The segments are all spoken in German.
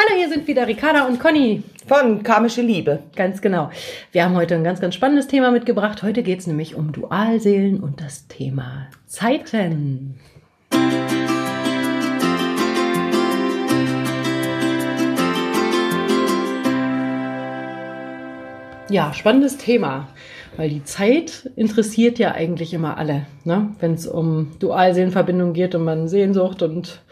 Hallo, hier sind wieder Ricarda und Conny. Von Karmische Liebe. Ganz genau. Wir haben heute ein ganz, ganz spannendes Thema mitgebracht. Heute geht es nämlich um Dualseelen und das Thema Zeiten. Ja, spannendes Thema, weil die Zeit interessiert ja eigentlich immer alle. Ne? Wenn es um Dualseelenverbindung geht und man Sehnsucht und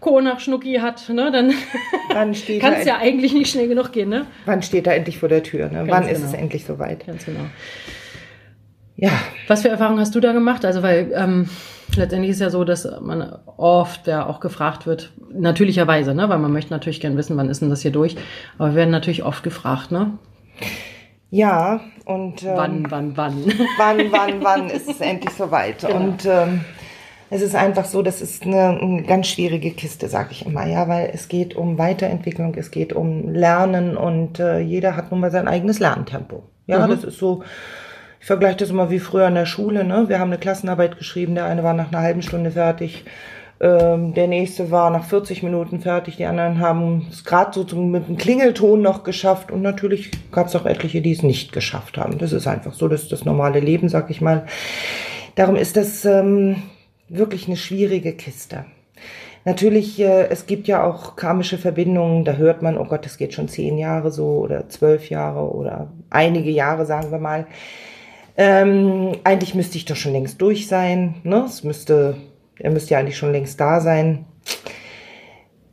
Co. nach Schnucki hat, ne, dann kann es ja eigentlich nicht schnell genug gehen. Ne? Wann steht er endlich vor der Tür? Ne? Wann genau. ist es endlich soweit? Ganz genau. Ja. Was für Erfahrungen hast du da gemacht? Also, weil ähm, letztendlich ist ja so, dass man oft ja auch gefragt wird, natürlicherweise, ne? weil man möchte natürlich gern wissen, wann ist denn das hier durch. Aber wir werden natürlich oft gefragt, ne? Ja, und ähm, wann, wann, wann? Wann, wann, wann ist es endlich soweit? Genau. Und ähm, es ist einfach so, das ist eine, eine ganz schwierige Kiste, sage ich immer, ja, weil es geht um Weiterentwicklung, es geht um Lernen und äh, jeder hat nun mal sein eigenes Lerntempo. Ja, mhm. das ist so. Ich vergleiche das immer wie früher in der Schule. Ne? Wir haben eine Klassenarbeit geschrieben, der eine war nach einer halben Stunde fertig, ähm, der nächste war nach 40 Minuten fertig, die anderen haben es gerade so zum, mit einem Klingelton noch geschafft und natürlich gab es auch etliche, die es nicht geschafft haben. Das ist einfach so, das ist das normale Leben, sag ich mal. Darum ist das ähm, wirklich eine schwierige Kiste. Natürlich, äh, es gibt ja auch karmische Verbindungen, da hört man, oh Gott, das geht schon zehn Jahre so oder zwölf Jahre oder einige Jahre, sagen wir mal. Ähm, eigentlich müsste ich doch schon längst durch sein. Ne? Es müsste er müsste ja eigentlich schon längst da sein.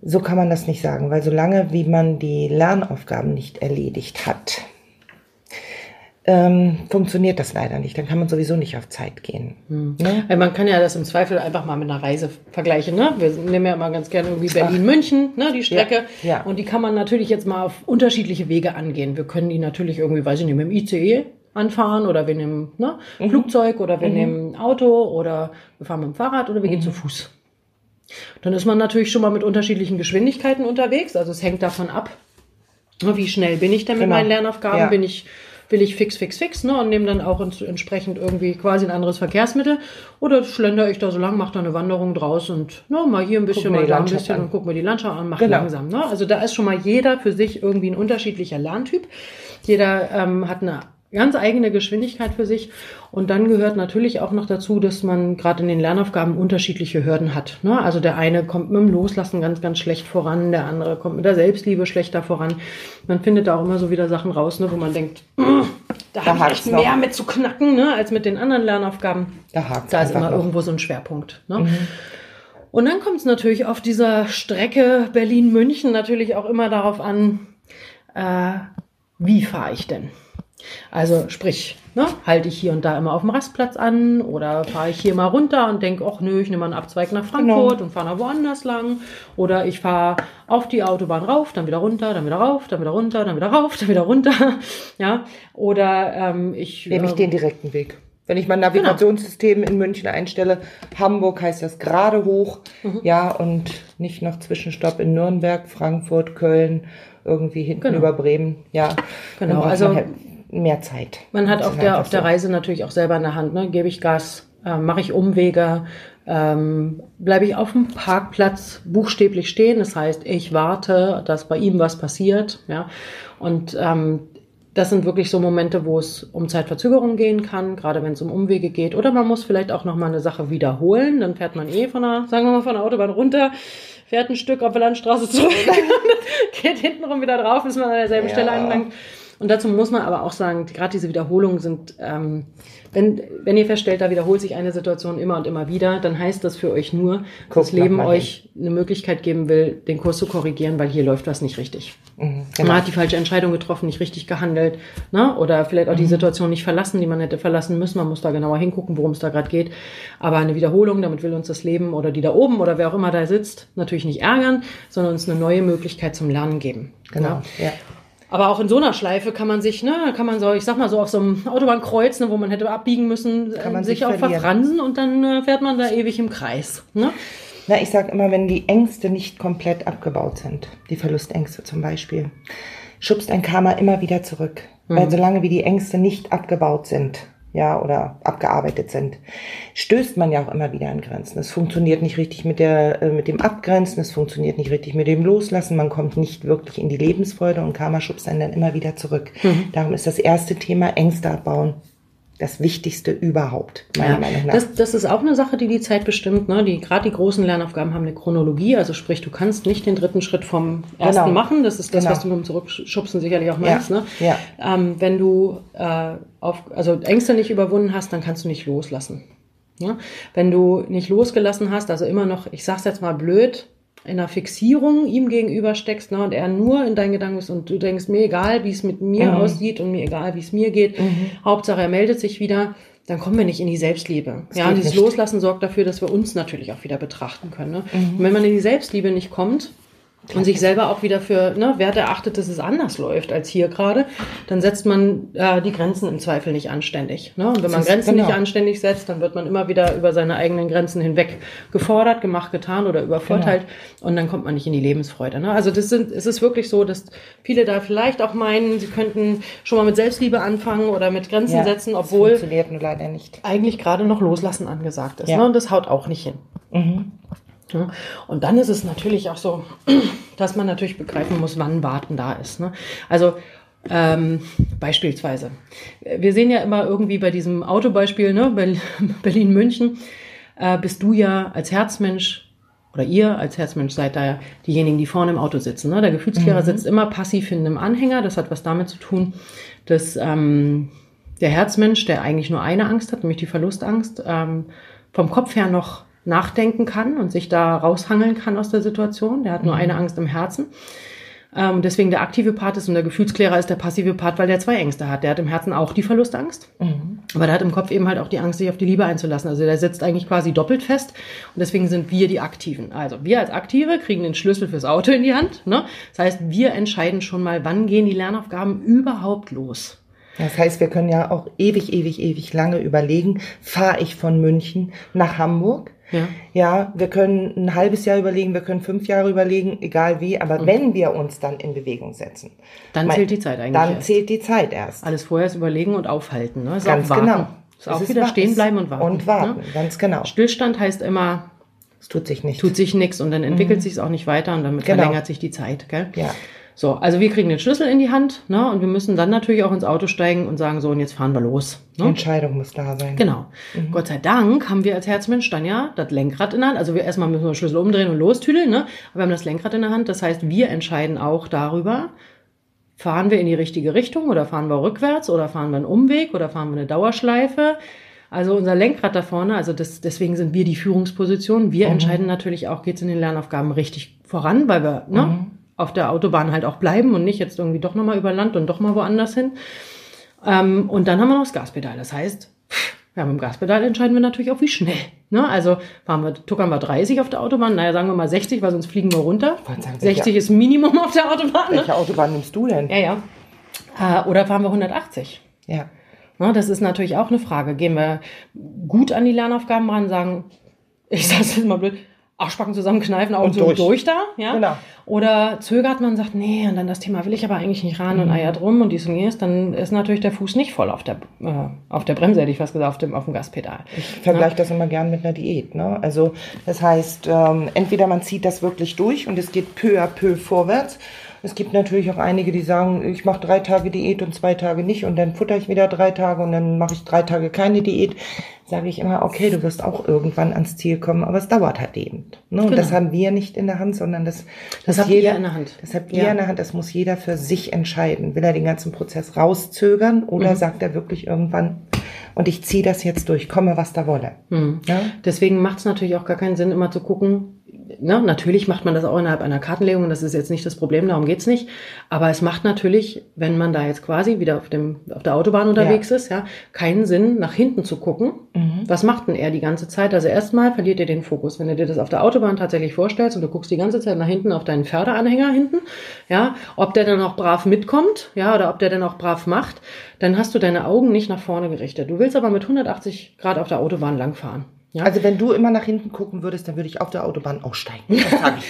So kann man das nicht sagen, weil solange wie man die Lernaufgaben nicht erledigt hat, ähm, funktioniert das leider nicht. Dann kann man sowieso nicht auf Zeit gehen. Hm. Ne? man kann ja das im Zweifel einfach mal mit einer Reise vergleichen. Ne? Wir nehmen ja immer ganz gerne irgendwie Berlin-München, ne, die Strecke. Ja, ja. Und die kann man natürlich jetzt mal auf unterschiedliche Wege angehen. Wir können die natürlich irgendwie, weiß ich nicht, mit dem ICE anfahren oder wir nehmen ne, mhm. Flugzeug oder wir mhm. nehmen Auto oder wir fahren mit dem Fahrrad oder wir gehen mhm. zu Fuß. Dann ist man natürlich schon mal mit unterschiedlichen Geschwindigkeiten unterwegs. Also es hängt davon ab, wie schnell bin ich denn mit genau. meinen Lernaufgaben? Ja. Bin ich will ich fix, fix, fix, ne, und nehme dann auch entsprechend irgendwie quasi ein anderes Verkehrsmittel. Oder schlendere ich da so lang, mache da eine Wanderung draus und ne, mal hier ein bisschen, mal da ein bisschen an. und guck mir die Landschaft an, mach genau. langsam. Ne? Also da ist schon mal jeder für sich irgendwie ein unterschiedlicher Lerntyp. Jeder ähm, hat eine ganz eigene Geschwindigkeit für sich. Und dann gehört natürlich auch noch dazu, dass man gerade in den Lernaufgaben unterschiedliche Hürden hat. Ne? Also der eine kommt mit dem Loslassen ganz, ganz schlecht voran, der andere kommt mit der Selbstliebe schlechter voran. Man findet da auch immer so wieder Sachen raus, ne, wo man denkt, da, da habe ich noch. mehr mit zu knacken, ne, als mit den anderen Lernaufgaben. Da, hakt's da ist immer noch. irgendwo so ein Schwerpunkt. Ne? Mhm. Und dann kommt es natürlich auf dieser Strecke Berlin-München natürlich auch immer darauf an, äh, wie fahre ich denn? Also sprich, ne, halte ich hier und da immer auf dem Rastplatz an oder fahre ich hier mal runter und denke, ach nö, ich nehme mal einen Abzweig nach Frankfurt genau. und fahre nach woanders lang. Oder ich fahre auf die Autobahn rauf, dann wieder runter, dann wieder rauf, dann wieder runter, dann wieder rauf, dann wieder runter. ja. Oder ähm, ich. Nehme ich äh, den direkten Weg. Wenn ich mein Navigationssystem genau. in München einstelle, Hamburg heißt das gerade hoch, mhm. ja, und nicht noch Zwischenstopp in Nürnberg, Frankfurt, Köln, irgendwie hinten genau. über Bremen, ja. Genau, also mehr Zeit. Man hat auf der, auf der Reise natürlich auch selber in der Hand, ne? Gebe ich Gas, äh, mache ich Umwege, ähm, bleibe ich auf dem Parkplatz buchstäblich stehen. Das heißt, ich warte, dass bei ihm was passiert. Ja? Und ähm, das sind wirklich so Momente, wo es um Zeitverzögerung gehen kann, gerade wenn es um Umwege geht. Oder man muss vielleicht auch noch mal eine Sache wiederholen. Dann fährt man eh von der, sagen wir mal, von der Autobahn runter, fährt ein Stück auf der Landstraße zurück, geht hintenrum wieder drauf, bis man an derselben ja. Stelle anlangt. Und dazu muss man aber auch sagen, gerade diese Wiederholungen sind, ähm, wenn, wenn ihr feststellt, da wiederholt sich eine Situation immer und immer wieder, dann heißt das für euch nur, Guck, dass das Leben euch eine Möglichkeit geben will, den Kurs zu korrigieren, weil hier läuft was nicht richtig. Mhm, genau. Man hat die falsche Entscheidung getroffen, nicht richtig gehandelt, ne? oder vielleicht auch die mhm. Situation nicht verlassen, die man hätte verlassen müssen. Man muss da genauer hingucken, worum es da gerade geht. Aber eine Wiederholung, damit will uns das Leben oder die da oben oder wer auch immer da sitzt, natürlich nicht ärgern, sondern uns eine neue Möglichkeit zum Lernen geben. Genau, ja. ja. Aber auch in so einer Schleife kann man sich, ne, kann man so, ich sag mal so auf so einem Autobahnkreuz, ne, wo man hätte abbiegen müssen, kann man äh, sich, sich auch verfransen und dann äh, fährt man da ewig im Kreis. Ne? Na, ich sag immer, wenn die Ängste nicht komplett abgebaut sind, die Verlustängste zum Beispiel, schubst ein Karma immer wieder zurück. Mhm. Weil solange wie die Ängste nicht abgebaut sind, ja, oder abgearbeitet sind, stößt man ja auch immer wieder an Grenzen. Es funktioniert nicht richtig mit der, äh, mit dem Abgrenzen, es funktioniert nicht richtig mit dem Loslassen, man kommt nicht wirklich in die Lebensfreude und Karma schubst einen dann immer wieder zurück. Mhm. Darum ist das erste Thema Ängste abbauen das Wichtigste überhaupt, meiner ja, Meinung nach. Das, das ist auch eine Sache, die die Zeit bestimmt. Ne? Die, Gerade die großen Lernaufgaben haben eine Chronologie, also sprich, du kannst nicht den dritten Schritt vom ersten genau. machen. Das ist das, genau. was du mit dem Zurückschubsen sicherlich auch meinst. Ja. Ne? Ja. Ähm, wenn du äh, auf, also Ängste nicht überwunden hast, dann kannst du nicht loslassen. Ja? Wenn du nicht losgelassen hast, also immer noch, ich sag's jetzt mal blöd, in einer Fixierung ihm gegenüber steckst ne, und er nur in deinen Gedanken ist und du denkst, mir egal, wie es mit mir mhm. aussieht und mir egal, wie es mir geht, mhm. Hauptsache er meldet sich wieder, dann kommen wir nicht in die Selbstliebe. Das ja, und dieses nicht. Loslassen sorgt dafür, dass wir uns natürlich auch wieder betrachten können. Ne? Mhm. Und wenn man in die Selbstliebe nicht kommt, und sich selber auch wieder für ne, Werte erachtet, dass es anders läuft als hier gerade, dann setzt man äh, die Grenzen im Zweifel nicht anständig. Ne? Und wenn man Grenzen genau. nicht anständig setzt, dann wird man immer wieder über seine eigenen Grenzen hinweg gefordert, gemacht, getan oder übervorteilt genau. und dann kommt man nicht in die Lebensfreude. Ne? Also das sind, es ist wirklich so, dass viele da vielleicht auch meinen, sie könnten schon mal mit Selbstliebe anfangen oder mit Grenzen ja, setzen, obwohl funktioniert nur leider nicht. eigentlich gerade noch Loslassen angesagt ist. Ja. Ne? Und das haut auch nicht hin. Mhm. Und dann ist es natürlich auch so, dass man natürlich begreifen muss, wann Warten da ist. Ne? Also ähm, beispielsweise, wir sehen ja immer irgendwie bei diesem Autobeispiel, ne, Berlin-München, äh, bist du ja als Herzmensch oder ihr als Herzmensch seid da diejenigen, die vorne im Auto sitzen. Ne? Der Gefühlsklärer mhm. sitzt immer passiv in einem Anhänger. Das hat was damit zu tun, dass ähm, der Herzmensch, der eigentlich nur eine Angst hat, nämlich die Verlustangst, ähm, vom Kopf her noch nachdenken kann und sich da raushangeln kann aus der Situation. Der hat nur mhm. eine Angst im Herzen. Ähm, deswegen der aktive Part ist und der Gefühlsklärer ist der passive Part, weil der zwei Ängste hat. Der hat im Herzen auch die Verlustangst, mhm. aber der hat im Kopf eben halt auch die Angst, sich auf die Liebe einzulassen. Also der sitzt eigentlich quasi doppelt fest und deswegen sind wir die Aktiven. Also wir als Aktive kriegen den Schlüssel fürs Auto in die Hand. Ne? Das heißt, wir entscheiden schon mal, wann gehen die Lernaufgaben überhaupt los. Das heißt, wir können ja auch ewig, ewig, ewig lange überlegen, fahre ich von München nach Hamburg ja. ja, wir können ein halbes Jahr überlegen, wir können fünf Jahre überlegen, egal wie, aber mhm. wenn wir uns dann in Bewegung setzen. Dann mein, zählt die Zeit eigentlich. Dann erst. zählt die Zeit erst. Alles vorher ist überlegen und aufhalten. Ne? Ist Ganz genau. Ist auch ist wieder stehen bleiben und warten. Und warten, ne? ganz genau. Stillstand heißt immer, es tut sich nichts. Tut sich nichts und dann entwickelt mhm. sich es auch nicht weiter und damit genau. verlängert sich die Zeit. Gell? Ja. So, also wir kriegen den Schlüssel in die Hand ne, und wir müssen dann natürlich auch ins Auto steigen und sagen, so, und jetzt fahren wir los. Ne? Die Entscheidung muss da sein. Genau. Mhm. Gott sei Dank haben wir als Herzmensch dann ja das Lenkrad in der Hand. Also wir erstmal müssen wir den Schlüssel umdrehen und lostüdeln, ne? aber wir haben das Lenkrad in der Hand. Das heißt, wir entscheiden auch darüber, fahren wir in die richtige Richtung oder fahren wir rückwärts oder fahren wir einen Umweg oder fahren wir eine Dauerschleife. Also unser Lenkrad da vorne, also das, deswegen sind wir die Führungsposition. Wir mhm. entscheiden natürlich auch, geht es in den Lernaufgaben richtig voran, weil wir, ne? Mhm auf der Autobahn halt auch bleiben und nicht jetzt irgendwie doch nochmal über Land und doch mal woanders hin. Ähm, und dann haben wir noch das Gaspedal. Das heißt, ja, mit dem Gaspedal entscheiden wir natürlich auch, wie schnell. Ne? Also fahren wir, tuckern wir 30 auf der Autobahn, naja, sagen wir mal 60, weil sonst fliegen wir runter. Sagen, 60 welche, ist Minimum auf der Autobahn. Ne? Welche Autobahn nimmst du denn? Ja, ja. Äh, oder fahren wir 180? Ja. Ne, das ist natürlich auch eine Frage. Gehen wir gut an die Lernaufgaben ran, sagen, ich sage es jetzt mal blöd, Arschbacken zusammenkneifen, Augen und durch. durch da, ja. Genau. Oder zögert man und sagt, nee, und dann das Thema will ich aber eigentlich nicht ran mhm. und Eier drum und dies und jenes, dann ist natürlich der Fuß nicht voll auf der, äh, auf der Bremse, hätte ich fast gesagt, auf dem, auf dem Gaspedal. Ich vergleiche ja. das immer gern mit einer Diät, ne? Also, das heißt, ähm, entweder man zieht das wirklich durch und es geht peu à peu vorwärts, es gibt natürlich auch einige, die sagen, ich mache drei Tage Diät und zwei Tage nicht und dann futter ich wieder drei Tage und dann mache ich drei Tage keine Diät. Sage ich immer, okay, du wirst auch irgendwann ans Ziel kommen, aber es dauert halt eben. Ne? Und genau. das haben wir nicht in der Hand, sondern das, das, das habt jeder, ihr in der Hand. Das habt ihr ja. in der Hand, das muss jeder für sich entscheiden. Will er den ganzen Prozess rauszögern oder mhm. sagt er wirklich irgendwann, und ich ziehe das jetzt durch, komme was da wolle. Mhm. Ja? Deswegen macht es natürlich auch gar keinen Sinn, immer zu gucken, ne, natürlich macht man das auch innerhalb einer Kartenlegung, das ist jetzt nicht das Problem, darum geht's nicht. Aber es macht natürlich, wenn man da jetzt quasi wieder auf, dem, auf der Autobahn unterwegs ja. ist, ja, keinen Sinn, nach hinten zu gucken. Mhm. Was macht denn er die ganze Zeit? Also erstmal verliert ihr den Fokus. Wenn du dir das auf der Autobahn tatsächlich vorstellst und du guckst die ganze Zeit nach hinten auf deinen Förderanhänger hinten, ja, ob der dann auch brav mitkommt, ja, oder ob der dann auch brav macht, dann hast du deine Augen nicht nach vorne gerichtet. Du willst aber mit 180 Grad auf der Autobahn langfahren. Ja? Also wenn du immer nach hinten gucken würdest, dann würde ich auf der Autobahn aussteigen.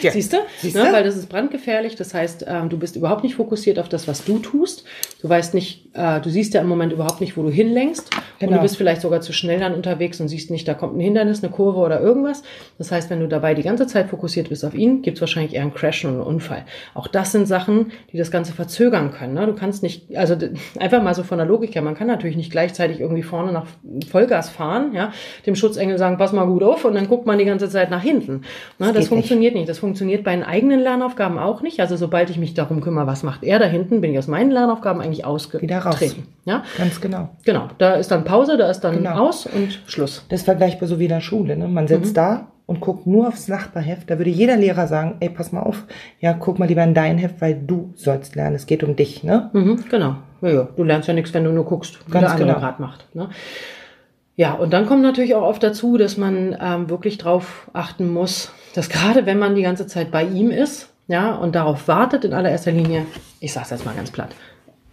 Siehst du? Siehst du? Ne, weil das ist brandgefährlich. Das heißt, ähm, du bist überhaupt nicht fokussiert auf das, was du tust. Du weißt nicht, äh, du siehst ja im Moment überhaupt nicht, wo du hinlenkst. Genau. Und du genau. bist vielleicht sogar zu schnell dann unterwegs und siehst nicht, da kommt ein Hindernis, eine Kurve oder irgendwas. Das heißt, wenn du dabei die ganze Zeit fokussiert bist auf ihn, gibt es wahrscheinlich eher einen Crash und einen Unfall. Auch das sind Sachen, die das Ganze verzögern können. Ne? Du kannst nicht, also einfach mal so von der Logik her, man kann natürlich nicht gleichzeitig irgendwie vorne nach Vollgas fahren, ja, dem Schutzengel sagen, pass mal gut auf und dann guckt man die ganze Zeit nach hinten. Ne? Das, das funktioniert nicht. nicht. Das funktioniert bei den eigenen Lernaufgaben auch nicht. Also sobald ich mich darum kümmere, was macht er da hinten, bin ich aus meinen Lernaufgaben eigentlich ausgetreten. Wieder raus. Ja? Ganz genau. Genau. Da ist dann Pause, da ist dann genau. aus und Schluss. Das ist vergleichbar so wie in der Schule. Ne? Man sitzt mhm. da und guckt nur aufs Nachbarheft. Da würde jeder Lehrer sagen, ey, pass mal auf, ja, guck mal lieber in dein Heft, weil du sollst lernen. Es geht um dich, ne? Mhm, genau. Ja, ja. Du lernst ja nichts, wenn du nur guckst, wie Ganz der andere genau. gerade macht. Ne? Ja, und dann kommt natürlich auch oft dazu, dass man ähm, wirklich drauf achten muss, dass gerade wenn man die ganze Zeit bei ihm ist, ja, und darauf wartet in allererster Linie, ich sage jetzt mal ganz platt,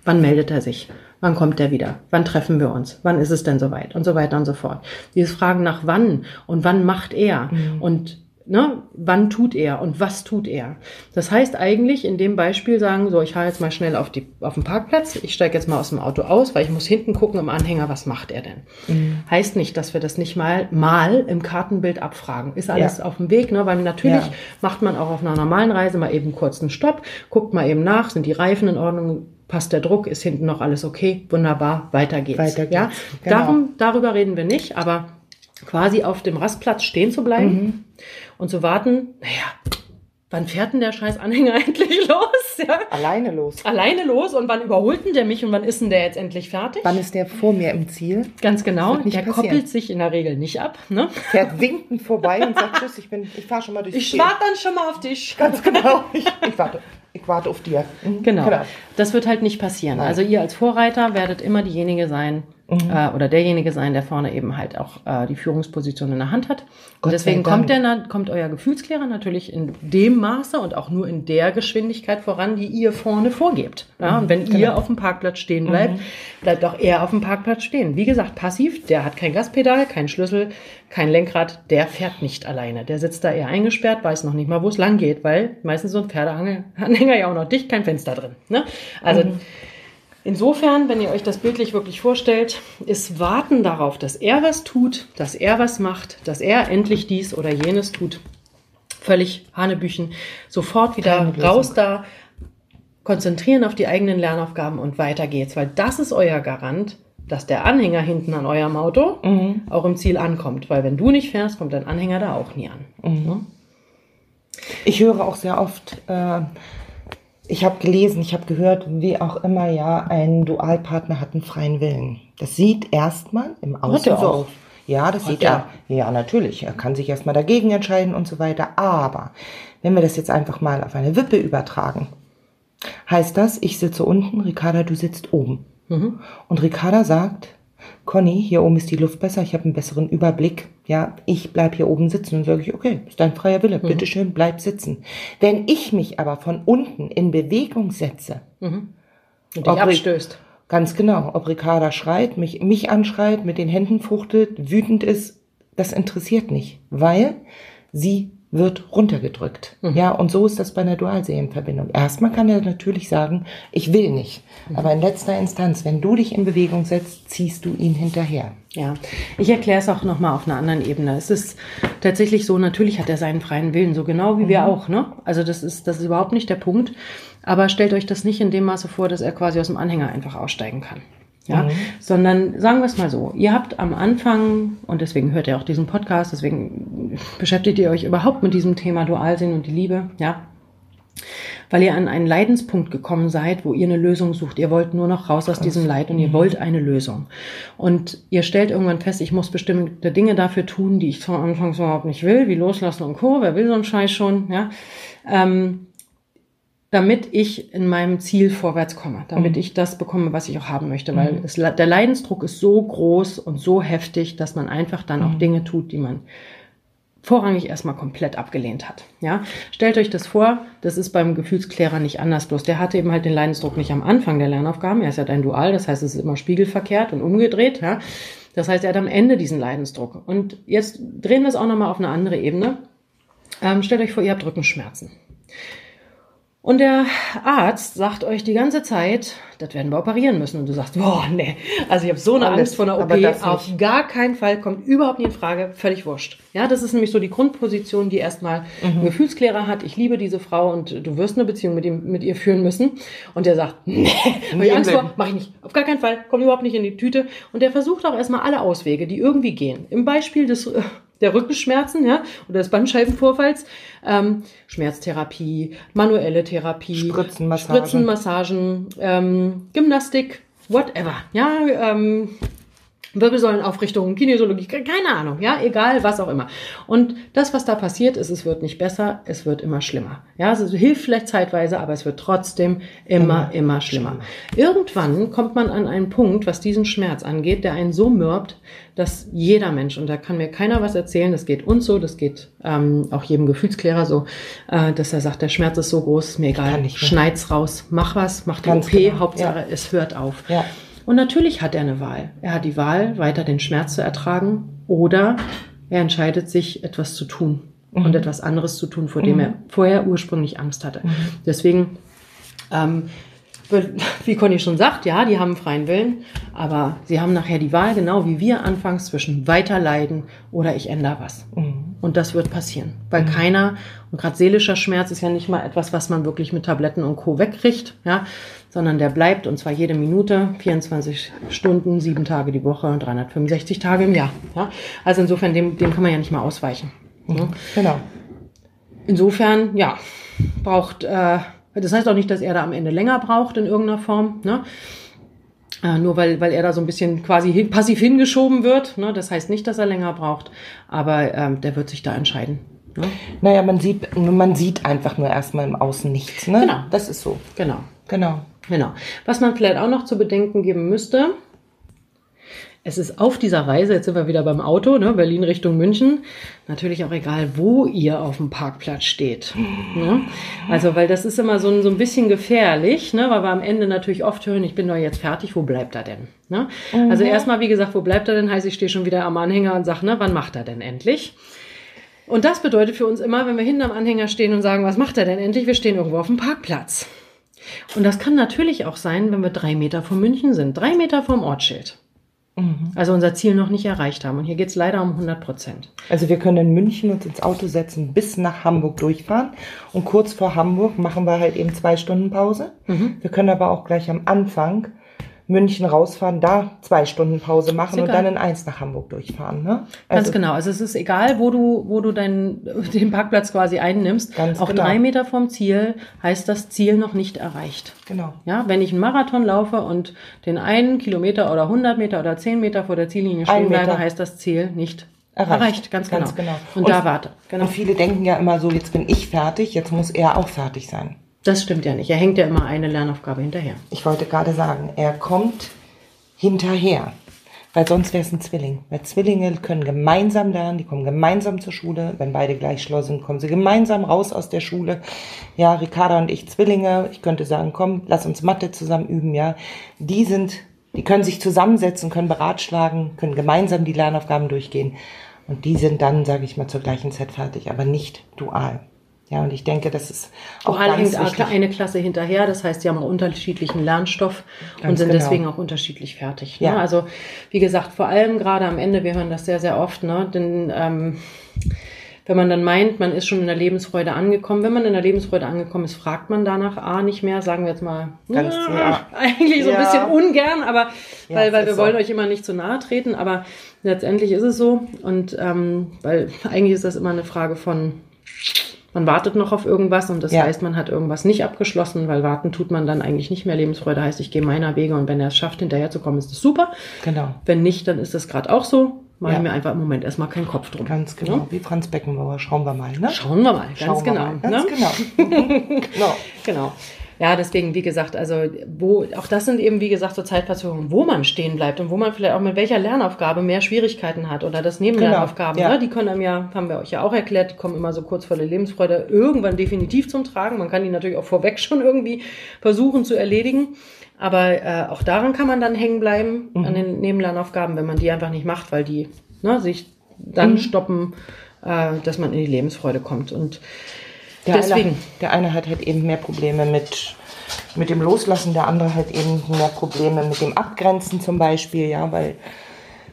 wann meldet er sich? Wann kommt er wieder? Wann treffen wir uns? Wann ist es denn soweit? Und so weiter und so fort. Dieses Fragen nach wann und wann macht er mhm. und ne, wann tut er und was tut er. Das heißt eigentlich in dem Beispiel sagen, so, ich halte jetzt mal schnell auf, die, auf den Parkplatz, ich steige jetzt mal aus dem Auto aus, weil ich muss hinten gucken im Anhänger, was macht er denn. Mhm. Heißt nicht, dass wir das nicht mal mal im Kartenbild abfragen. Ist alles ja. auf dem Weg, ne? weil natürlich ja. macht man auch auf einer normalen Reise mal eben kurz einen Stopp, guckt mal eben nach, sind die Reifen in Ordnung, passt der Druck, ist hinten noch alles okay, wunderbar, weiter geht's. Weiter geht's. Ja? Genau. Darum, darüber reden wir nicht, aber quasi auf dem Rastplatz stehen zu bleiben mhm. und zu warten, naja, wann fährt denn der scheiß Anhänger endlich los? Ja? Alleine los. Alleine los und wann überholt denn der mich und wann ist denn der jetzt endlich fertig? Wann ist der vor mir im Ziel? Ganz genau. Der passieren. koppelt sich in der Regel nicht ab. Ne? Fährt winkend vorbei und sagt Tschüss, ich, ich fahre schon mal durch. Ich warte dann schon mal auf dich. Ganz genau. Ich, ich warte. Ich warte auf dir. Mhm. Genau. genau. Das wird halt nicht passieren. Nein. Also ihr als Vorreiter werdet immer diejenige sein, mhm. äh, oder derjenige sein, der vorne eben halt auch äh, die Führungsposition in der Hand hat. Und deswegen kommt, der, kommt euer Gefühlsklärer natürlich in dem Maße und auch nur in der Geschwindigkeit voran, die ihr vorne vorgebt. Ja, und wenn genau. ihr auf dem Parkplatz stehen bleibt, mhm. bleibt auch er auf dem Parkplatz stehen. Wie gesagt, passiv, der hat kein Gaspedal, kein Schlüssel, kein Lenkrad, der fährt nicht alleine. Der sitzt da eher eingesperrt, weiß noch nicht mal, wo es lang geht, weil meistens so ein Pferdeanhänger ja auch noch dicht, kein Fenster drin. Ne? Also mhm. Insofern, wenn ihr euch das bildlich wirklich vorstellt, ist Warten darauf, dass er was tut, dass er was macht, dass er endlich dies oder jenes tut, völlig Hanebüchen. Sofort wieder raus da, konzentrieren auf die eigenen Lernaufgaben und weiter geht's, weil das ist euer Garant, dass der Anhänger hinten an eurem Auto mhm. auch im Ziel ankommt. Weil wenn du nicht fährst, kommt dein Anhänger da auch nie an. Mhm. Ich höre auch sehr oft, äh, ich habe gelesen, ich habe gehört, wie auch immer, ja, ein Dualpartner hat einen freien Willen. Das sieht erstmal im Außen so aus. Ja, das hat sieht er. Ja, natürlich. Er kann sich erstmal dagegen entscheiden und so weiter. Aber wenn wir das jetzt einfach mal auf eine Wippe übertragen, heißt das, ich sitze unten, Ricarda, du sitzt oben. Mhm. Und Ricarda sagt, Conny, hier oben ist die Luft besser, ich habe einen besseren Überblick. Ja, ich bleib hier oben sitzen und sage ich, okay, ist dein freier Wille, mhm. bitteschön, bleib sitzen. Wenn ich mich aber von unten in Bewegung setze mhm. und dich abstößt. Ganz genau, ob Ricarda schreit, mich, mich anschreit, mit den Händen fuchtelt, wütend ist, das interessiert nicht, weil sie wird runtergedrückt. Mhm. Ja, und so ist das bei einer Dualseelenverbindung. Erstmal kann er natürlich sagen, ich will nicht. Mhm. Aber in letzter Instanz, wenn du dich in Bewegung setzt, ziehst du ihn hinterher. Ja, ich erkläre es auch nochmal auf einer anderen Ebene. Es ist tatsächlich so, natürlich hat er seinen freien Willen, so genau wie mhm. wir auch, ne? Also das ist, das ist überhaupt nicht der Punkt. Aber stellt euch das nicht in dem Maße vor, dass er quasi aus dem Anhänger einfach aussteigen kann. Ja, mhm. sondern sagen wir es mal so, ihr habt am Anfang, und deswegen hört ihr auch diesen Podcast, deswegen beschäftigt ihr euch überhaupt mit diesem Thema Dualsinn und die Liebe, ja, weil ihr an einen Leidenspunkt gekommen seid, wo ihr eine Lösung sucht. Ihr wollt nur noch raus aus diesem Leid und ihr mhm. wollt eine Lösung. Und ihr stellt irgendwann fest, ich muss bestimmte Dinge dafür tun, die ich zum Anfang überhaupt nicht will, wie loslassen und Co. Wer will so einen Scheiß schon, ja. Ähm, damit ich in meinem Ziel vorwärts komme, damit mhm. ich das bekomme, was ich auch haben möchte, weil mhm. es, der Leidensdruck ist so groß und so heftig, dass man einfach dann auch mhm. Dinge tut, die man vorrangig erstmal komplett abgelehnt hat. Ja, stellt euch das vor, das ist beim Gefühlsklärer nicht anders. Bloß der hatte eben halt den Leidensdruck nicht am Anfang der Lernaufgaben. Er ist ja ein Dual, das heißt, es ist immer spiegelverkehrt und umgedreht. Ja, das heißt, er hat am Ende diesen Leidensdruck. Und jetzt drehen wir es auch nochmal auf eine andere Ebene. Ähm, stellt euch vor, ihr habt Rückenschmerzen. Und der Arzt sagt euch die ganze Zeit, das werden wir operieren müssen. Und du sagst, boah, nee. Also ich habe so eine Alles, Angst vor einer OP. Auf gar keinen Fall kommt überhaupt nicht in Frage. Völlig wurscht. Ja, das ist nämlich so die Grundposition, die erstmal mhm. ein Gefühlsklärer hat. Ich liebe diese Frau und du wirst eine Beziehung mit, ihm, mit ihr führen müssen. Und der sagt, nee, habe ich Angst vor, mache ich nicht. Auf gar keinen Fall. Kommt überhaupt nicht in die Tüte. Und der versucht auch erstmal alle Auswege, die irgendwie gehen. Im Beispiel des äh, der Rückenschmerzen, ja, oder des Bandscheibenvorfalls, ähm, Schmerztherapie, manuelle Therapie, Spritzenmassagen, Spritzenmassagen ähm, Gymnastik, whatever, ja, ähm, Wirbelsäulenaufrichtung, Kinesiologie, keine Ahnung, ja, egal, was auch immer. Und das, was da passiert ist, es wird nicht besser, es wird immer schlimmer. Ja, es hilft vielleicht zeitweise, aber es wird trotzdem immer, immer, immer schlimmer. Irgendwann kommt man an einen Punkt, was diesen Schmerz angeht, der einen so mürbt, dass jeder Mensch, und da kann mir keiner was erzählen, das geht uns so, das geht ähm, auch jedem Gefühlsklärer so, äh, dass er sagt, der Schmerz ist so groß, ist mir egal, schneid's raus, mach was, mach die Ganz OP, genau. Hauptsache ja. es hört auf. Ja. Und natürlich hat er eine Wahl. Er hat die Wahl, weiter den Schmerz zu ertragen oder er entscheidet sich, etwas zu tun mhm. und etwas anderes zu tun, vor dem mhm. er vorher ursprünglich Angst hatte. Mhm. Deswegen, ähm, wie Conny schon sagt, ja, die haben freien Willen, aber sie haben nachher die Wahl, genau wie wir anfangs, zwischen weiterleiden oder ich ändere was. Mhm. Und das wird passieren, weil mhm. keiner, und gerade seelischer Schmerz ist ja nicht mal etwas, was man wirklich mit Tabletten und Co. wegkriegt, ja, sondern der bleibt und zwar jede Minute, 24 Stunden, sieben Tage die Woche, 365 Tage im Jahr. Ja? Also insofern, dem, dem kann man ja nicht mal ausweichen. Ne? Genau. Insofern, ja, braucht, äh, das heißt auch nicht, dass er da am Ende länger braucht in irgendeiner Form. Ne? Äh, nur weil, weil er da so ein bisschen quasi hin, passiv hingeschoben wird. Ne? Das heißt nicht, dass er länger braucht, aber ähm, der wird sich da entscheiden. Ne? Naja, man sieht, man sieht einfach nur erstmal im Außen nichts. Ne? Genau. Das ist so. Genau. Genau. Genau. Was man vielleicht auch noch zu bedenken geben müsste, es ist auf dieser Reise, jetzt sind wir wieder beim Auto, ne, Berlin Richtung München, natürlich auch egal, wo ihr auf dem Parkplatz steht. Ne? Also, weil das ist immer so ein, so ein bisschen gefährlich, ne, weil wir am Ende natürlich oft hören, ich bin doch jetzt fertig, wo bleibt er denn? Ne? Mhm. Also erstmal, wie gesagt, wo bleibt er denn? Heißt, ich stehe schon wieder am Anhänger und sage, ne, wann macht er denn endlich? Und das bedeutet für uns immer, wenn wir hinten am Anhänger stehen und sagen, was macht er denn endlich? Wir stehen irgendwo auf dem Parkplatz. Und das kann natürlich auch sein, wenn wir drei Meter von München sind, drei Meter vom Ortsschild. Mhm. Also unser Ziel noch nicht erreicht haben. Und hier geht es leider um 100 Prozent. Also wir können in München uns ins Auto setzen, bis nach Hamburg durchfahren. Und kurz vor Hamburg machen wir halt eben zwei Stunden Pause. Mhm. Wir können aber auch gleich am Anfang München rausfahren, da zwei Stunden Pause machen und dann in eins nach Hamburg durchfahren. Ne? Also Ganz genau. Also es ist egal, wo du, wo du deinen, den Parkplatz quasi einnimmst. Ganz Auch genau. drei Meter vom Ziel heißt das Ziel noch nicht erreicht. Genau. Ja, wenn ich einen Marathon laufe und den einen Kilometer oder 100 Meter oder 10 Meter vor der Ziellinie stehen bleibe, heißt das Ziel nicht erreicht. erreicht. Ganz, ganz genau. genau. Und, und da warte. Genau. Und viele denken ja immer so, jetzt bin ich fertig, jetzt muss er auch fertig sein. Das stimmt ja nicht. Er hängt ja immer eine Lernaufgabe hinterher. Ich wollte gerade sagen, er kommt hinterher. Weil sonst wäre es ein Zwilling. Weil Zwillinge können gemeinsam lernen, die kommen gemeinsam zur Schule. Wenn beide gleich schlau sind, kommen sie gemeinsam raus aus der Schule. Ja, Ricarda und ich Zwillinge. Ich könnte sagen, komm, lass uns Mathe zusammen üben, ja. Die sind, die können sich zusammensetzen, können beratschlagen, können gemeinsam die Lernaufgaben durchgehen. Und die sind dann, sage ich mal, zur gleichen Zeit fertig, aber nicht dual. Ja, und ich denke, das ist auch Dual ganz hängt eine Klasse hinterher, das heißt, sie haben auch unterschiedlichen Lernstoff ganz und sind genau. deswegen auch unterschiedlich fertig. Ne? Ja. Also wie gesagt, vor allem gerade am Ende, wir hören das sehr, sehr oft, ne? denn ähm, wenn man dann meint, man ist schon in der Lebensfreude angekommen, wenn man in der Lebensfreude angekommen ist, fragt man danach A nicht mehr, sagen wir jetzt mal, Ganz, ja, ja. eigentlich so ein bisschen ungern, aber weil, weil wir so. wollen euch immer nicht zu nahe treten, aber letztendlich ist es so und ähm, weil eigentlich ist das immer eine Frage von man wartet noch auf irgendwas und das ja. heißt, man hat irgendwas nicht abgeschlossen, weil warten tut man dann eigentlich nicht mehr. Lebensfreude heißt, ich gehe meiner Wege und wenn er es schafft, hinterherzukommen, ist das super. Genau. Wenn nicht, dann ist das gerade auch so. Mache ja. mir einfach im Moment erstmal keinen Kopf drum. Ganz genau. Ja? Wie Franz Beckenbauer. Schauen wir mal, ne? Schauen wir mal, ganz Schauen genau. Mal. Ganz ne? genau. genau. genau. Ja, deswegen, wie gesagt, also wo, auch das sind eben, wie gesagt, so Zeitverzögerungen, wo man stehen bleibt und wo man vielleicht auch mit welcher Lernaufgabe mehr Schwierigkeiten hat oder das Nebenlernaufgaben, genau, ja. ne, die können einem ja, haben wir euch ja auch erklärt, die kommen immer so kurz vor der Lebensfreude irgendwann definitiv zum Tragen. Man kann die natürlich auch vorweg schon irgendwie versuchen zu erledigen. Aber äh, auch daran kann man dann hängen bleiben, mhm. an den Nebenlernaufgaben, wenn man die einfach nicht macht, weil die ne, sich dann mhm. stoppen, äh, dass man in die Lebensfreude kommt. Und Der Deswegen. Eine, der eine hat halt eben mehr Probleme mit, mit dem Loslassen, der andere hat eben mehr Probleme mit dem Abgrenzen zum Beispiel, ja, weil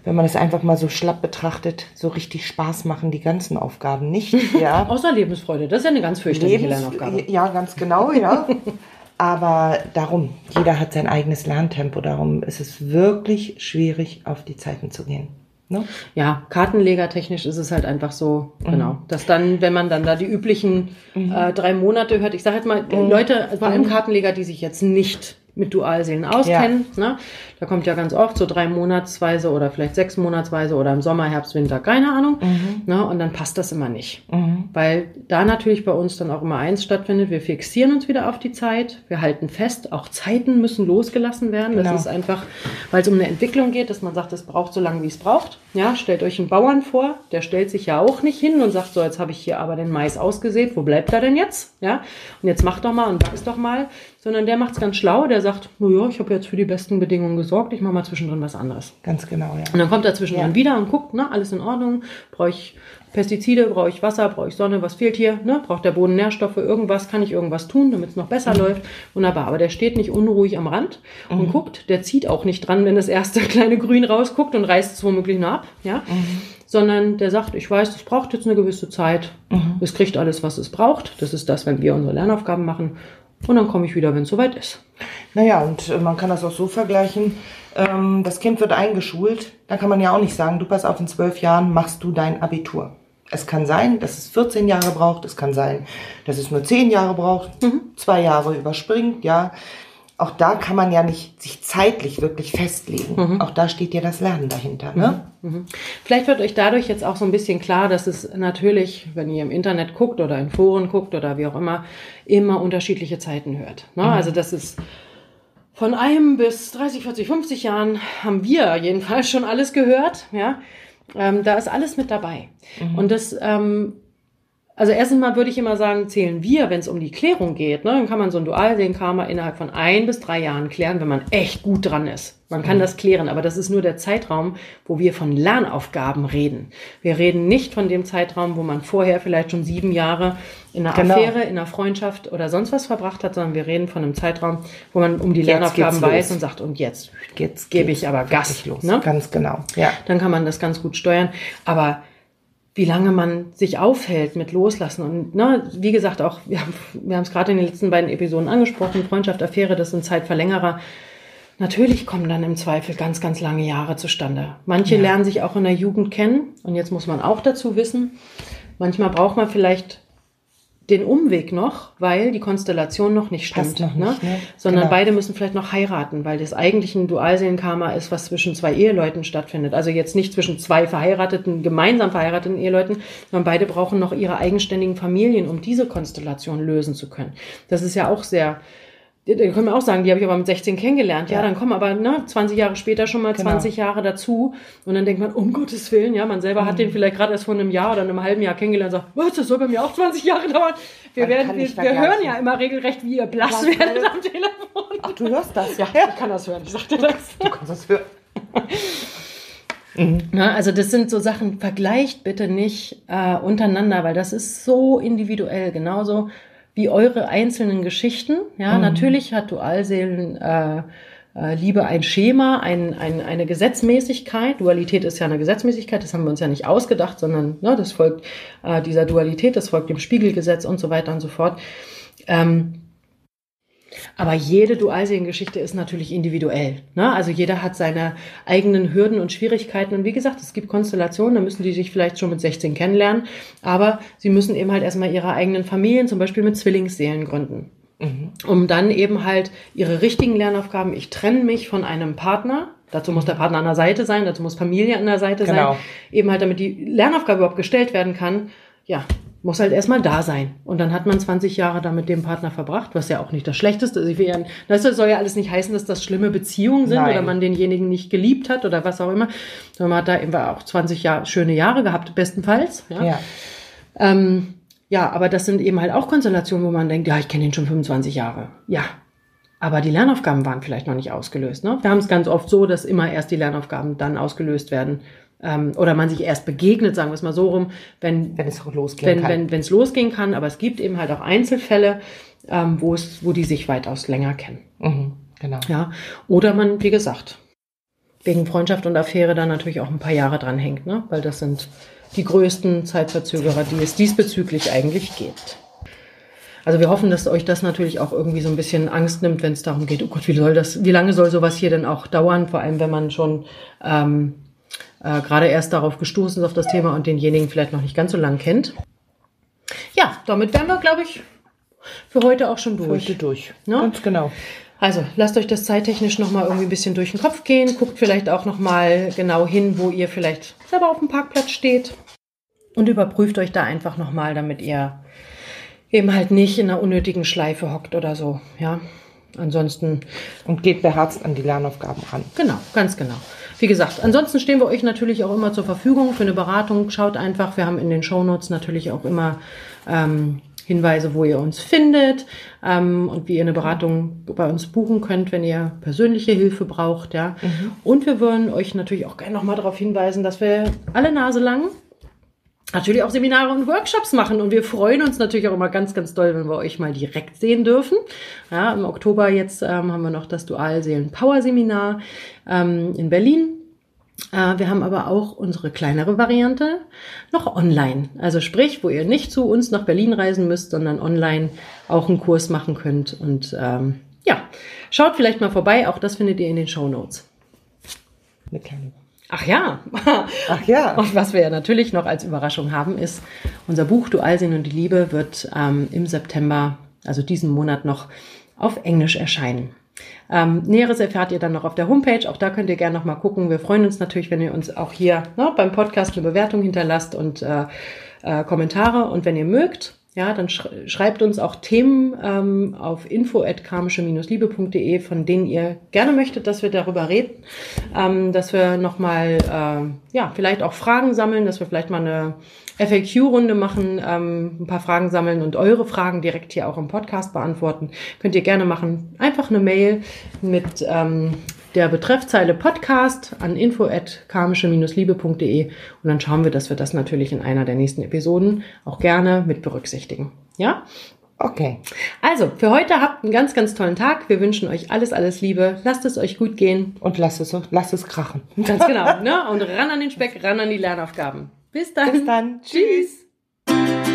wenn man es einfach mal so schlapp betrachtet, so richtig Spaß machen die ganzen Aufgaben nicht. Ja. Außer Lebensfreude, das ist ja eine ganz fürchterliche Lebens Lernaufgabe. Ja, ganz genau, ja. Aber darum, jeder hat sein eigenes Lerntempo, darum ist es wirklich schwierig, auf die Zeiten zu gehen. Ne? Ja, kartenlegertechnisch ist es halt einfach so, mhm. genau, dass dann, wenn man dann da die üblichen mhm. äh, drei Monate hört, ich sage jetzt mal, mhm. Leute, vor allem mhm. Kartenleger, die sich jetzt nicht mit Dualseelen auskennen, ja. ne? Da kommt ja ganz oft so drei Monatsweise oder vielleicht sechs Monatsweise oder im Sommer, Herbst, Winter, keine Ahnung. Mhm. Ne? Und dann passt das immer nicht. Mhm. Weil da natürlich bei uns dann auch immer eins stattfindet. Wir fixieren uns wieder auf die Zeit. Wir halten fest, auch Zeiten müssen losgelassen werden. Das genau. ist einfach, weil es um eine Entwicklung geht, dass man sagt, es braucht so lange, wie es braucht. Ja, stellt euch einen Bauern vor, der stellt sich ja auch nicht hin und sagt, so, jetzt habe ich hier aber den Mais ausgesät, wo bleibt er denn jetzt? Ja, und jetzt mach doch mal und wachs doch mal. Sondern der macht es ganz schlau, der sagt, naja, ich habe jetzt für die besten Bedingungen gesorgt ich mache mal zwischendrin was anderes. Ganz genau, ja. Und dann kommt er zwischendrin ja. wieder und guckt, ne, alles in Ordnung, brauche ich Pestizide, brauche ich Wasser, brauche ich Sonne, was fehlt hier, ne? braucht der Boden Nährstoffe, irgendwas, kann ich irgendwas tun, damit es noch besser mhm. läuft. Wunderbar, aber der steht nicht unruhig am Rand mhm. und guckt, der zieht auch nicht dran, wenn das erste kleine Grün rausguckt und reißt es womöglich nur ab, ja. Mhm. Sondern der sagt, ich weiß, das braucht jetzt eine gewisse Zeit. Mhm. Es kriegt alles, was es braucht. Das ist das, wenn wir unsere Lernaufgaben machen. Und dann komme ich wieder, wenn es soweit ist. Naja, und äh, man kann das auch so vergleichen. Ähm, das Kind wird eingeschult. Da kann man ja auch nicht sagen, du pass auf, in zwölf Jahren machst du dein Abitur. Es kann sein, dass es 14 Jahre braucht. Es kann sein, dass es nur 10 Jahre braucht. Mhm. Zwei Jahre überspringt, ja. Auch da kann man ja nicht sich zeitlich wirklich festlegen. Mhm. Auch da steht ja das Lernen dahinter. Ne? Mhm. mhm. Vielleicht wird euch dadurch jetzt auch so ein bisschen klar, dass es natürlich, wenn ihr im Internet guckt oder in Foren guckt oder wie auch immer, immer unterschiedliche Zeiten hört. Ne? Mhm. Also das ist von einem bis 30, 40, 50 Jahren haben wir jedenfalls schon alles gehört. Ja, ähm, da ist alles mit dabei. Mhm. Und das ähm, also erstens mal würde ich immer sagen, zählen wir, wenn es um die Klärung geht, ne, dann kann man so ein Dualseelenkarma innerhalb von ein bis drei Jahren klären, wenn man echt gut dran ist. Man kann mhm. das klären, aber das ist nur der Zeitraum, wo wir von Lernaufgaben reden. Wir reden nicht von dem Zeitraum, wo man vorher vielleicht schon sieben Jahre in einer genau. Affäre, in einer Freundschaft oder sonst was verbracht hat, sondern wir reden von einem Zeitraum, wo man um die jetzt Lernaufgaben weiß und sagt, und jetzt, jetzt gebe ich aber Gas. Los. Ne? Ganz genau. Ja. Dann kann man das ganz gut steuern. Aber wie lange man sich aufhält mit Loslassen. Und ne, wie gesagt, auch, wir haben wir haben es gerade in den letzten beiden Episoden angesprochen, Freundschaft, Affäre, das sind Zeitverlängerer. Natürlich kommen dann im Zweifel ganz, ganz lange Jahre zustande. Manche ja. lernen sich auch in der Jugend kennen. Und jetzt muss man auch dazu wissen, manchmal braucht man vielleicht den Umweg noch, weil die Konstellation noch nicht stimmt. Noch ne? nicht, ne? Sondern genau. beide müssen vielleicht noch heiraten, weil das eigentlich ein Dualseelenkarma ist, was zwischen zwei Eheleuten stattfindet. Also jetzt nicht zwischen zwei verheirateten, gemeinsam verheirateten Eheleuten, sondern beide brauchen noch ihre eigenständigen Familien, um diese Konstellation lösen zu können. Das ist ja auch sehr da können wir auch sagen, die habe ich aber mit 16 kennengelernt. Ja, ja dann kommen aber ne, 20 Jahre später schon mal 20 genau. Jahre dazu. Und dann denkt man, um Gottes Willen, ja, man selber mhm. hat den vielleicht gerade erst vor einem Jahr oder einem halben Jahr kennengelernt und sagt, was, das soll bei mir auch 20 Jahre dauern. Wir, werden, wir, wir hören ja immer regelrecht, wie ihr blass werdet am Telefon. Ach, du hörst das, ja. ja. Ich kann das hören, ich sag dir das. Du kannst das hören. Mhm. Na, also das sind so Sachen, vergleicht bitte nicht äh, untereinander, weil das ist so individuell. Genauso wie eure einzelnen Geschichten. Ja, mhm. natürlich hat Dualseelen äh, äh, Liebe ein Schema, ein, ein, eine Gesetzmäßigkeit. Dualität ist ja eine Gesetzmäßigkeit, das haben wir uns ja nicht ausgedacht, sondern ne, das folgt äh, dieser Dualität, das folgt dem Spiegelgesetz und so weiter und so fort. Ähm, aber jede Dualseelengeschichte ist natürlich individuell. Ne? Also jeder hat seine eigenen Hürden und Schwierigkeiten. Und wie gesagt, es gibt Konstellationen, da müssen die sich vielleicht schon mit 16 kennenlernen. Aber sie müssen eben halt erstmal ihre eigenen Familien, zum Beispiel mit Zwillingsseelen gründen. Mhm. Um dann eben halt ihre richtigen Lernaufgaben, ich trenne mich von einem Partner, Dazu muss der Partner an der Seite sein, dazu muss Familie an der Seite genau. sein. Eben halt, damit die Lernaufgabe überhaupt gestellt werden kann. Ja, muss halt erstmal da sein. Und dann hat man 20 Jahre da mit dem Partner verbracht, was ja auch nicht das Schlechteste ist. Ja, das soll ja alles nicht heißen, dass das schlimme Beziehungen sind Nein. oder man denjenigen nicht geliebt hat oder was auch immer. Sondern man hat da eben auch 20 Jahre, schöne Jahre gehabt, bestenfalls. Ja. Ja. Ähm, ja, aber das sind eben halt auch Konstellationen, wo man denkt, ja, ich kenne ihn schon 25 Jahre. Ja. Aber die Lernaufgaben waren vielleicht noch nicht ausgelöst. Ne? Wir haben es ganz oft so, dass immer erst die Lernaufgaben dann ausgelöst werden, ähm, oder man sich erst begegnet, sagen wir es mal so rum, wenn, wenn es losgehen wenn, kann. Wenn, wenn es losgehen kann. Aber es gibt eben halt auch Einzelfälle, ähm, wo es, wo die sich weitaus länger kennen. Mhm, genau. Ja. Oder man, wie gesagt, wegen Freundschaft und Affäre dann natürlich auch ein paar Jahre dran hängt, ne? Weil das sind die größten Zeitverzögerer, die es diesbezüglich eigentlich gibt. Also wir hoffen, dass euch das natürlich auch irgendwie so ein bisschen Angst nimmt, wenn es darum geht, oh Gott, wie soll das, wie lange soll sowas hier denn auch dauern? Vor allem, wenn man schon ähm, äh, gerade erst darauf gestoßen ist auf das Thema und denjenigen vielleicht noch nicht ganz so lang kennt. Ja, damit wären wir, glaube ich, für heute auch schon durch. Heute durch. Ne? Ganz genau. Also lasst euch das zeittechnisch nochmal irgendwie ein bisschen durch den Kopf gehen. Guckt vielleicht auch nochmal genau hin, wo ihr vielleicht selber auf dem Parkplatz steht. Und überprüft euch da einfach nochmal, damit ihr eben halt nicht in einer unnötigen Schleife hockt oder so. Ja, ansonsten. Und geht beherzt an die Lernaufgaben ran. Genau, ganz genau. Wie gesagt, ansonsten stehen wir euch natürlich auch immer zur Verfügung für eine Beratung. Schaut einfach, wir haben in den Shownotes natürlich auch immer ähm, Hinweise, wo ihr uns findet ähm, und wie ihr eine Beratung bei uns buchen könnt, wenn ihr persönliche Hilfe braucht. Ja. Mhm. Und wir wollen euch natürlich auch gerne nochmal darauf hinweisen, dass wir alle Nase lang natürlich auch Seminare und Workshops machen. Und wir freuen uns natürlich auch immer ganz, ganz doll, wenn wir euch mal direkt sehen dürfen. Ja, Im Oktober jetzt ähm, haben wir noch das Dualseelen-Power-Seminar ähm, in Berlin. Äh, wir haben aber auch unsere kleinere Variante noch online. Also sprich, wo ihr nicht zu uns nach Berlin reisen müsst, sondern online auch einen Kurs machen könnt. Und ähm, ja, schaut vielleicht mal vorbei. Auch das findet ihr in den Show Notes. Eine kleine Ach ja. Ach ja. Und was wir ja natürlich noch als Überraschung haben, ist, unser Buch Dualsinn und die Liebe wird ähm, im September, also diesen Monat noch, auf Englisch erscheinen. Ähm, Näheres erfahrt ihr dann noch auf der Homepage. Auch da könnt ihr gerne noch mal gucken. Wir freuen uns natürlich, wenn ihr uns auch hier ne, beim Podcast eine Bewertung hinterlasst und äh, äh, Kommentare. Und wenn ihr mögt, ja, dann schreibt uns auch Themen ähm, auf info@karmische-liebe.de, von denen ihr gerne möchtet, dass wir darüber reden, ähm, dass wir nochmal, äh, ja, vielleicht auch Fragen sammeln, dass wir vielleicht mal eine FAQ-Runde machen, ähm, ein paar Fragen sammeln und eure Fragen direkt hier auch im Podcast beantworten. Könnt ihr gerne machen. Einfach eine Mail mit ähm, der Betreffzeile Podcast an info@karmische-liebe.de und dann schauen wir, dass wir das natürlich in einer der nächsten Episoden auch gerne mit berücksichtigen. Ja? Okay. Also, für heute habt einen ganz, ganz tollen Tag. Wir wünschen euch alles, alles Liebe. Lasst es euch gut gehen. Und lasst es, lasst es krachen. Ganz genau. Ne? Und ran an den Speck, ran an die Lernaufgaben. Bis dann. Bis dann. Tschüss.